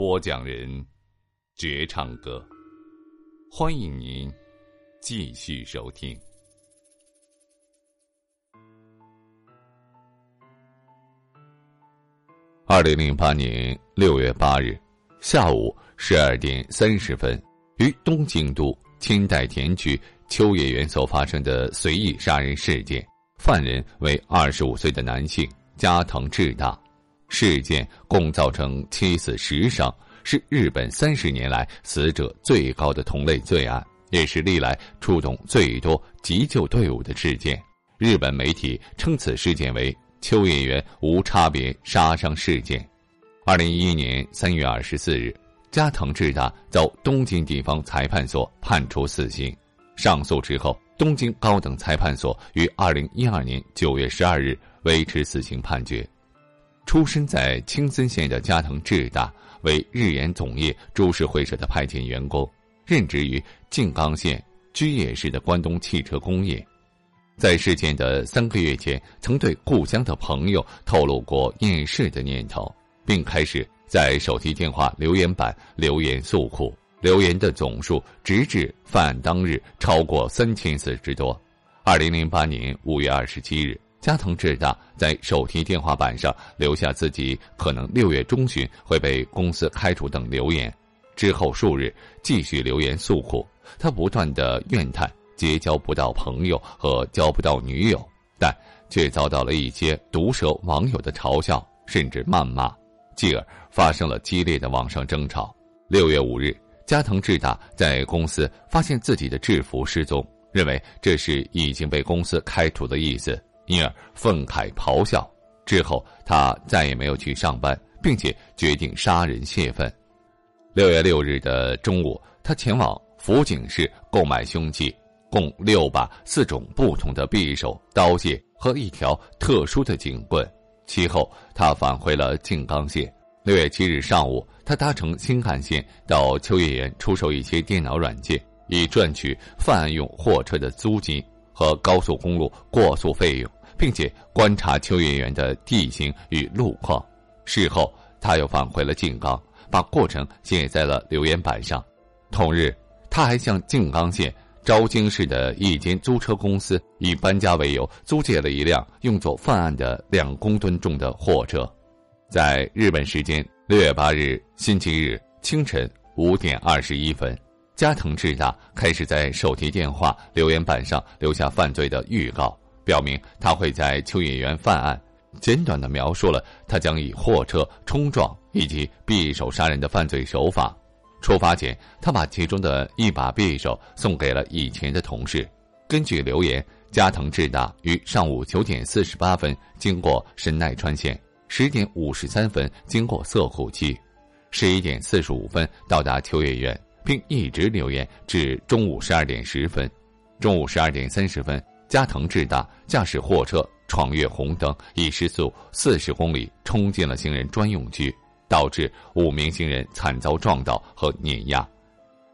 播讲人：绝唱歌。欢迎您继续收听。二零零八年六月八日下午十二点三十分，于东京都清代田区秋叶原所发生的随意杀人事件，犯人为二十五岁的男性加藤智大。事件共造成七死十伤，是日本三十年来死者最高的同类罪案，也是历来出动最多急救队伍的事件。日本媒体称此事件为“秋叶原无差别杀伤事件”。二零一一年三月二十四日，加藤智大遭东京地方裁判所判处死刑。上诉之后，东京高等裁判所于二零一二年九月十二日维持死刑判决。出身在青森县的加藤智大为日研总业株式会社的派遣员工，任职于静冈县居野市的关东汽车工业。在事件的三个月前，曾对故乡的朋友透露过厌世的念头，并开始在手机电话留言板留言诉苦，留言的总数直至犯案当日超过三千字之多。二零零八年五月二十七日。加藤智大在手提电话板上留下自己可能六月中旬会被公司开除等留言，之后数日继续留言诉苦。他不断的怨叹结交不到朋友和交不到女友，但却遭到了一些毒舌网友的嘲笑甚至谩骂，继而发生了激烈的网上争吵。六月五日，加藤智大在公司发现自己的制服失踪，认为这是已经被公司开除的意思。因而愤慨咆哮，之后他再也没有去上班，并且决定杀人泄愤。六月六日的中午，他前往福井市购买凶器，共六把四种不同的匕首、刀械和一条特殊的警棍。其后，他返回了静冈县。六月七日上午，他搭乘新干线到秋叶原出售一些电脑软件，以赚取犯案用货车的租金和高速公路过速费用。并且观察秋叶原的地形与路况。事后，他又返回了静冈，把过程写在了留言板上。同日，他还向静冈县昭京市的一间租车公司以搬家为由，租借了一辆用作犯案的两公吨重的货车。在日本时间六月八日星期日清晨五点二十一分，加藤智大开始在手提电话留言板上留下犯罪的预告。表明他会在秋叶原犯案，简短的描述了他将以货车冲撞以及匕首杀人的犯罪手法。出发前，他把其中的一把匕首送给了以前的同事。根据留言，加藤智大于上午九点四十八分经过神奈川县，十点五十三分经过涩谷区，十一点四十五分到达秋叶原，并一直留言至中午十二点十分。中午十二点三十分。加藤智大驾驶货车闯越红灯，以时速四十公里冲进了行人专用区，导致五名行人惨遭撞倒和碾压。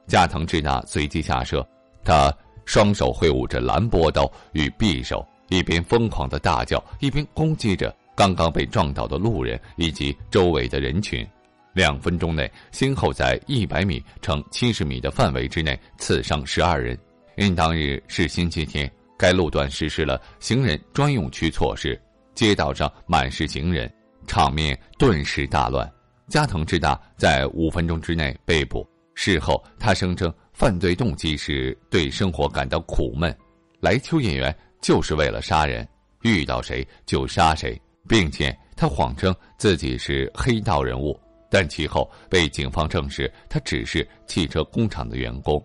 加藤智大随即下车，他双手挥舞着蓝波刀与匕首，一边疯狂的大叫，一边攻击着刚刚被撞倒的路人以及周围的人群。两分钟内，先后在一百米乘七十米的范围之内刺伤十二人。因当日是星期天。该路段实施了行人专用区措施，街道上满是行人，场面顿时大乱。加藤智大在五分钟之内被捕。事后，他声称犯罪动机是对生活感到苦闷，来秋演员就是为了杀人，遇到谁就杀谁，并且他谎称自己是黑道人物，但其后被警方证实他只是汽车工厂的员工。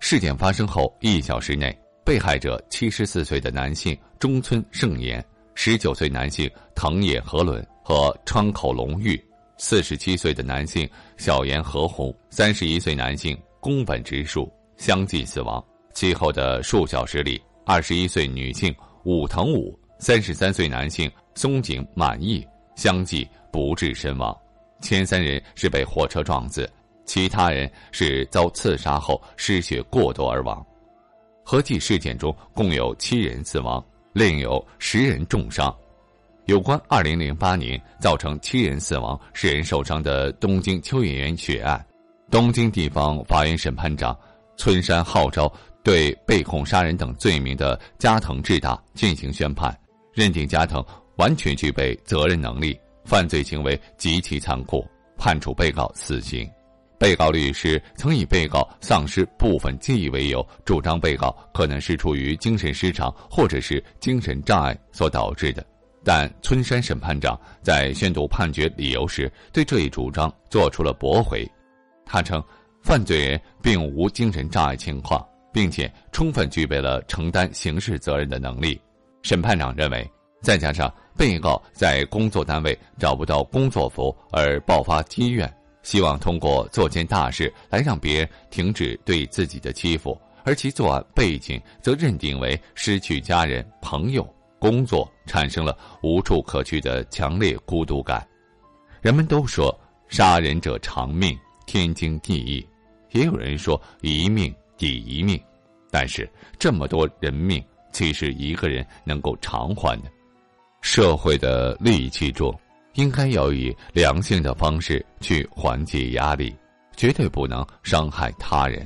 事件发生后一小时内，被害者七十四岁的男性中村胜彦、十九岁男性藤野和伦和川口龙玉。四十七岁的男性小岩和宏，三十一岁男性宫本直树相继死亡。其后的数小时里，二十一岁女性武藤武、三十三岁男性松井满意相继不治身亡。前三人是被货车撞死，其他人是遭刺杀后失血过多而亡。合计事件中共有七人死亡，另有十人重伤。有关2008年造成七人死亡、十人受伤的东京秋叶原血案，东京地方法院审判长村山号召对被控杀人等罪名的加藤智大进行宣判，认定加藤完全具备责任能力，犯罪行为极其残酷，判处被告死刑。被告律师曾以被告丧失部分记忆为由，主张被告可能是出于精神失常或者是精神障碍所导致的。但村山审判长在宣读判决理由时，对这一主张做出了驳回。他称，犯罪人并无精神障碍情况，并且充分具备了承担刑事责任的能力。审判长认为，再加上被告在工作单位找不到工作服而爆发积怨，希望通过做件大事来让别人停止对自己的欺负，而其作案背景则认定为失去家人、朋友。工作产生了无处可去的强烈孤独感。人们都说杀人者偿命，天经地义；也有人说一命抵一命。但是这么多人命，岂是一个人能够偿还的？社会的戾气中，应该要以良性的方式去缓解压力，绝对不能伤害他人。